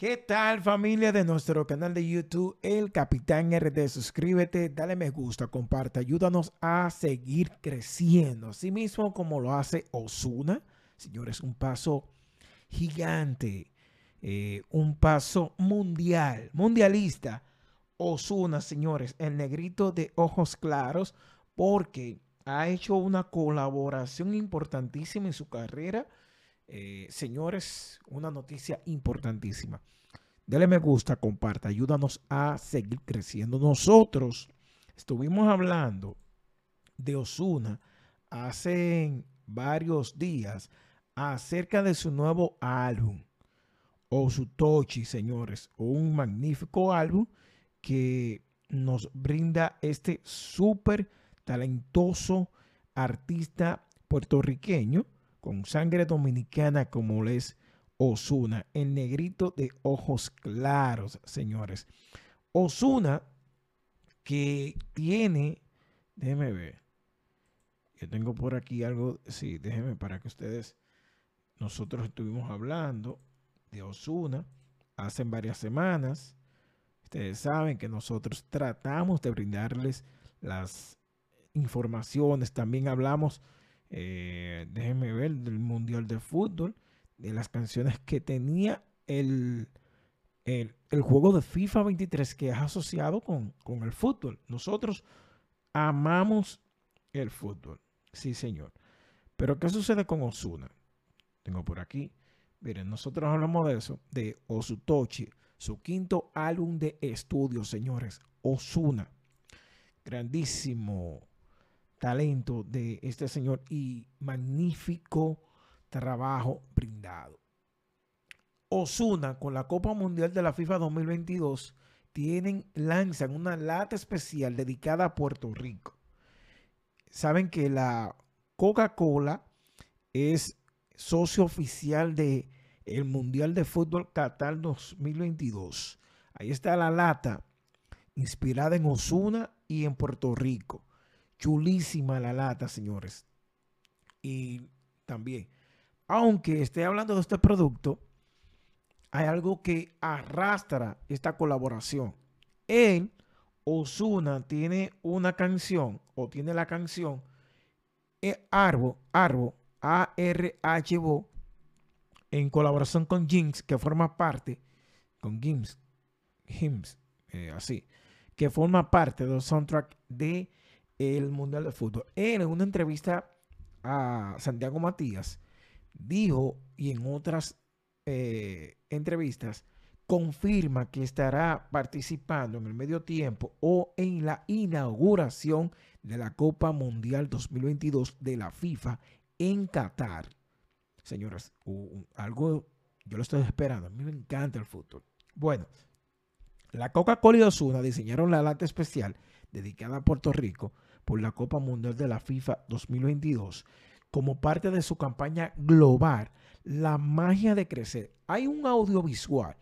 ¿Qué tal familia de nuestro canal de YouTube, El Capitán RD? Suscríbete, dale me gusta, comparte, ayúdanos a seguir creciendo. Así mismo como lo hace Osuna. Señores, un paso gigante, eh, un paso mundial, mundialista. Osuna, señores, el negrito de ojos claros, porque ha hecho una colaboración importantísima en su carrera eh, señores, una noticia importantísima. Dale me gusta, comparta, ayúdanos a seguir creciendo. Nosotros estuvimos hablando de Osuna hace varios días acerca de su nuevo álbum, Osutochi, señores, un magnífico álbum que nos brinda este súper talentoso artista puertorriqueño con sangre dominicana como les Osuna, el negrito de ojos claros, señores. Osuna que tiene, déjeme ver, yo tengo por aquí algo, sí, déjeme para que ustedes, nosotros estuvimos hablando de Osuna hace varias semanas. Ustedes saben que nosotros tratamos de brindarles las informaciones, también hablamos eh, déjenme ver, del Mundial de Fútbol, de las canciones que tenía el, el, juego de FIFA 23 que es asociado con, con el fútbol. Nosotros amamos el fútbol, sí señor. Pero ¿qué sucede con Osuna? Tengo por aquí, miren, nosotros hablamos de eso, de Osutochi, su quinto álbum de estudio, señores, Osuna. Grandísimo talento de este señor y magnífico trabajo brindado. Osuna con la Copa Mundial de la FIFA 2022 tienen, lanzan una lata especial dedicada a Puerto Rico. Saben que la Coca-Cola es socio oficial de el Mundial de Fútbol Qatar 2022. Ahí está la lata inspirada en Osuna y en Puerto Rico. Chulísima la lata, señores. Y también, aunque esté hablando de este producto, hay algo que arrastra esta colaboración. Él, Osuna, tiene una canción o tiene la canción e Arbo, Arbo, A-R-H-O, en colaboración con Jinx, que forma parte, con Gims, Gims, eh, así, que forma parte del soundtrack de el Mundial de Fútbol. En una entrevista a Santiago Matías dijo y en otras eh, entrevistas confirma que estará participando en el medio tiempo o en la inauguración de la Copa Mundial 2022 de la FIFA en Qatar. Señoras, algo yo lo estoy esperando. A mí me encanta el fútbol. Bueno, la Coca-Cola y Osuna diseñaron la lata especial dedicada a Puerto Rico por la Copa Mundial de la FIFA 2022 como parte de su campaña global, La magia de crecer. Hay un audiovisual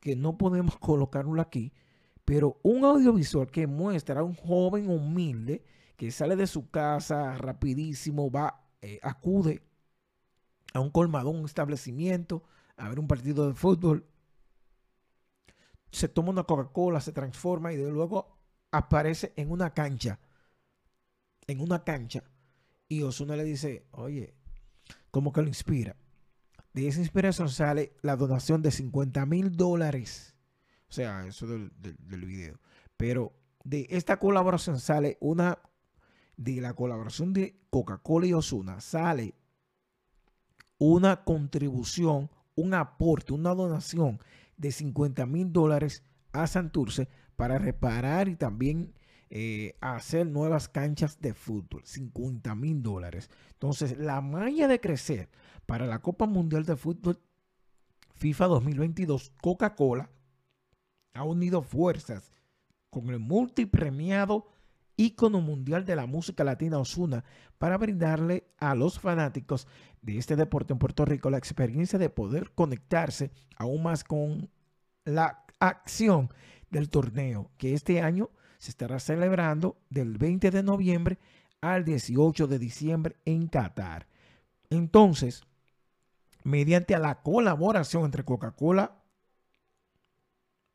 que no podemos colocarlo aquí, pero un audiovisual que muestra a un joven humilde que sale de su casa rapidísimo, va, eh, acude a un colmadón, un establecimiento, a ver un partido de fútbol, se toma una Coca-Cola, se transforma y de luego aparece en una cancha en una cancha y Osuna le dice, oye, ¿cómo que lo inspira? De esa inspiración sale la donación de 50 mil dólares. O sea, eso del, del, video. Pero de esta colaboración sale una, de la colaboración de Coca-Cola y Osuna, sale una contribución, un aporte, una donación de 50 mil dólares a Santurce para reparar y también eh, hacer nuevas canchas de fútbol, 50 mil dólares. Entonces, la malla de crecer para la Copa Mundial de Fútbol FIFA 2022, Coca-Cola ha unido fuerzas con el multipremiado ícono mundial de la música latina Osuna para brindarle a los fanáticos de este deporte en Puerto Rico la experiencia de poder conectarse aún más con la acción del torneo que este año se estará celebrando del 20 de noviembre al 18 de diciembre en Qatar. Entonces, mediante la colaboración entre Coca-Cola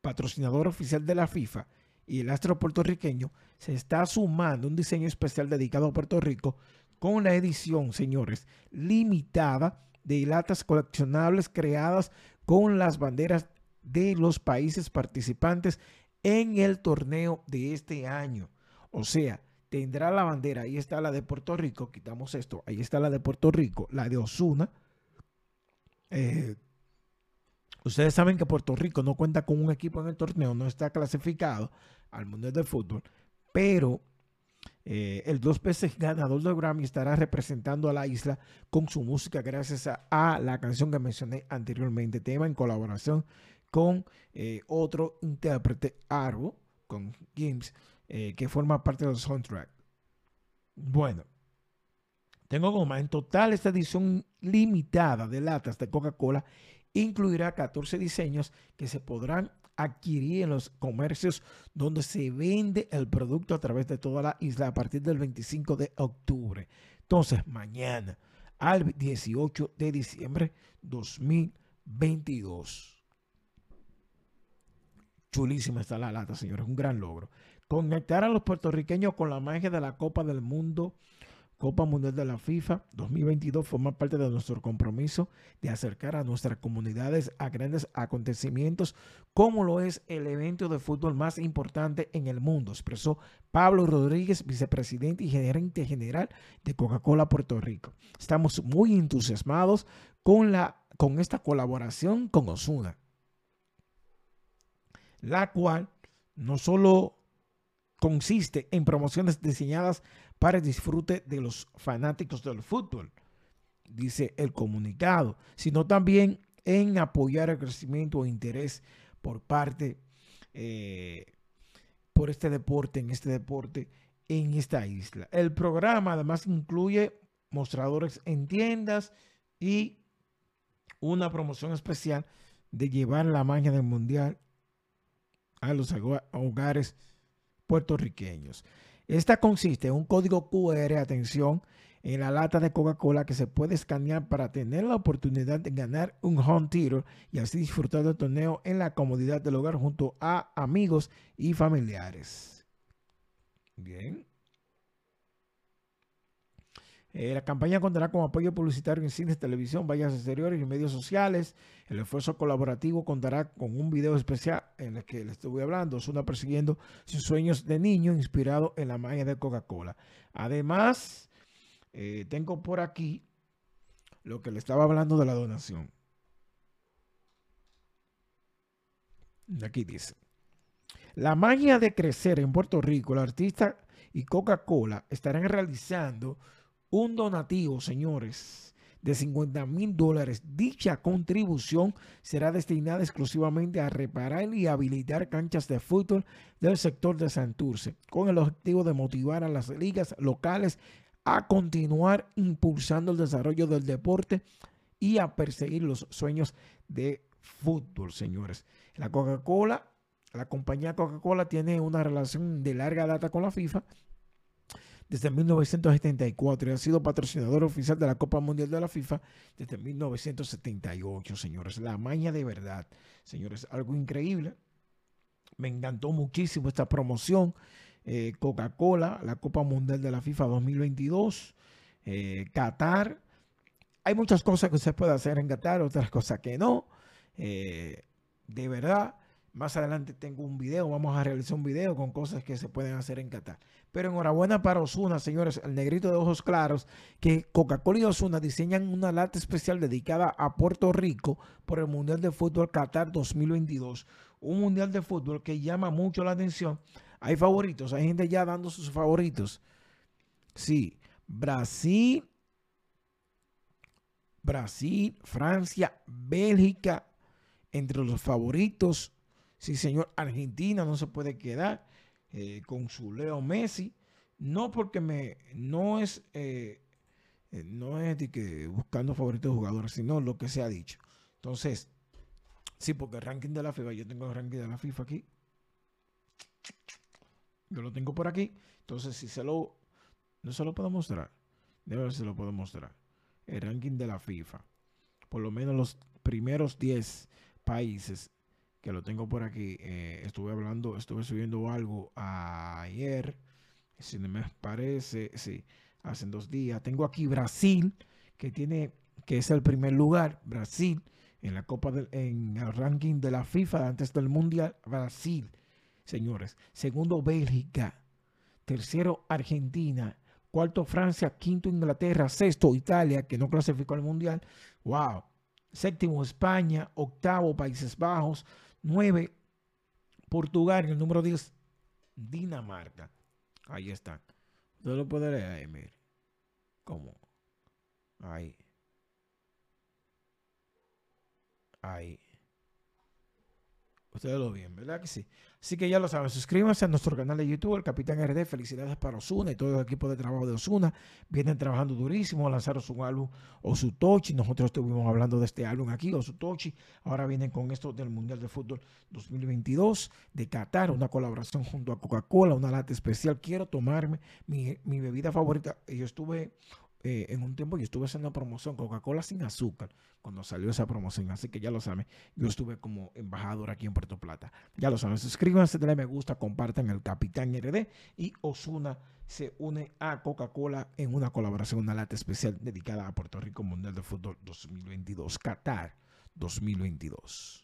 patrocinador oficial de la FIFA, y el astro puertorriqueño, se está sumando un diseño especial dedicado a Puerto Rico con la edición, señores, limitada de latas coleccionables creadas con las banderas de los países participantes en el torneo de este año. O sea, tendrá la bandera, ahí está la de Puerto Rico, quitamos esto, ahí está la de Puerto Rico, la de Osuna. Eh, ustedes saben que Puerto Rico no cuenta con un equipo en el torneo, no está clasificado al Mundial de Fútbol, pero eh, el dos veces ganador del Grammy estará representando a la isla con su música gracias a, la canción que mencioné anteriormente, tema en colaboración con eh, otro intérprete, Arbo, con James, eh, que forma parte del soundtrack. Bueno, tengo como en total esta edición limitada de latas de Coca-Cola incluirá 14 diseños que se podrán adquirir en los comercios donde se vende el producto a través de toda la isla a partir del 25 de octubre. Entonces, mañana al 18 de diciembre 2022. Chulísima está la lata, señores, un gran logro. Conectar a los puertorriqueños con la magia de la Copa del Mundo Copa Mundial de la FIFA 2022 forma parte de nuestro compromiso de acercar a nuestras comunidades a grandes acontecimientos como lo es el evento de fútbol más importante en el mundo, expresó Pablo Rodríguez, vicepresidente y gerente general de Coca-Cola Puerto Rico. Estamos muy entusiasmados con, la, con esta colaboración con Osuna, la cual no solo consiste en promociones diseñadas para el disfrute de los fanáticos del fútbol, dice el comunicado, sino también en apoyar el crecimiento e interés por parte, eh, por este deporte, en este deporte, en esta isla. El programa además incluye mostradores en tiendas y una promoción especial de llevar la magia del mundial a los hogares puertorriqueños. Esta consiste en un código QR, atención, en la lata de Coca-Cola que se puede escanear para tener la oportunidad de ganar un home theater y así disfrutar del torneo en la comodidad del hogar junto a amigos y familiares. Bien. Eh, la campaña contará con apoyo publicitario en cines, televisión, vallas exteriores y medios sociales. El esfuerzo colaborativo contará con un video especial en el que les estuve hablando. Es una persiguiendo sus sueños de niño inspirado en la magia de Coca-Cola. Además, eh, tengo por aquí lo que le estaba hablando de la donación. Aquí dice. La magia de crecer en Puerto Rico, el artista y Coca-Cola estarán realizando un donativo, señores, de 50 mil dólares. Dicha contribución será destinada exclusivamente a reparar y habilitar canchas de fútbol del sector de Santurce, con el objetivo de motivar a las ligas locales a continuar impulsando el desarrollo del deporte y a perseguir los sueños de fútbol, señores. La Coca-Cola, la compañía Coca-Cola tiene una relación de larga data con la FIFA desde 1974 y ha sido patrocinador oficial de la Copa Mundial de la FIFA desde 1978, señores. La maña de verdad, señores, algo increíble. Me encantó muchísimo esta promoción. Eh, Coca-Cola, la Copa Mundial de la FIFA 2022, eh, Qatar. Hay muchas cosas que se puede hacer en Qatar, otras cosas que no. Eh, de verdad, más adelante tengo un video, vamos a realizar un video con cosas que se pueden hacer en Qatar. Pero enhorabuena para Osuna, señores, el negrito de ojos claros, que Coca-Cola y Osuna diseñan una lata especial dedicada a Puerto Rico por el Mundial de Fútbol Qatar 2022. Un Mundial de Fútbol que llama mucho la atención. Hay favoritos, hay gente ya dando sus favoritos. Sí, Brasil, Brasil, Francia, Bélgica, entre los favoritos Sí, señor, Argentina no se puede quedar eh, con su Leo Messi. No porque me, no es, eh, eh, no es de que buscando favoritos jugadores, sino lo que se ha dicho. Entonces, sí, porque el ranking de la FIFA, yo tengo el ranking de la FIFA aquí. Yo lo tengo por aquí. Entonces, si se lo, no se lo puedo mostrar. Debe ver si se lo puedo mostrar. El ranking de la FIFA. Por lo menos los primeros 10 países que lo tengo por aquí. Eh, estuve hablando, estuve subiendo algo ayer, si no me parece, sí, hace dos días. Tengo aquí Brasil, que tiene, que es el primer lugar, Brasil, en la Copa del, en el ranking de la FIFA antes del Mundial, Brasil, señores. Segundo, Bélgica. Tercero, Argentina. Cuarto, Francia. Quinto, Inglaterra. Sexto, Italia, que no clasificó al Mundial. ¡Wow! Séptimo, España. Octavo, Países Bajos. 9, Portugal. el número 10, Dinamarca. Ahí están. Usted lo puede leer ahí, mire. ¿Cómo? Ahí. Ahí. Ustedes lo ven, ¿verdad que sí? Así que ya lo saben, suscríbanse a nuestro canal de YouTube, el Capitán RD. Felicidades para Osuna y todo el equipo de trabajo de Osuna. Vienen trabajando durísimo, lanzaron su álbum Osutochi. Nosotros estuvimos hablando de este álbum aquí, Osutochi. Ahora vienen con esto del Mundial de Fútbol 2022 de Qatar, una colaboración junto a Coca-Cola, una lata especial. Quiero tomarme mi, mi bebida favorita. Yo estuve eh, en un tiempo yo estuve haciendo promoción Coca-Cola sin azúcar cuando salió esa promoción. Así que ya lo saben, yo estuve como embajador aquí en Puerto Plata. Ya lo saben, suscríbanse, denle me gusta, compartan el Capitán RD y Osuna se une a Coca-Cola en una colaboración, una lata especial dedicada a Puerto Rico Mundial de Fútbol 2022, Qatar 2022.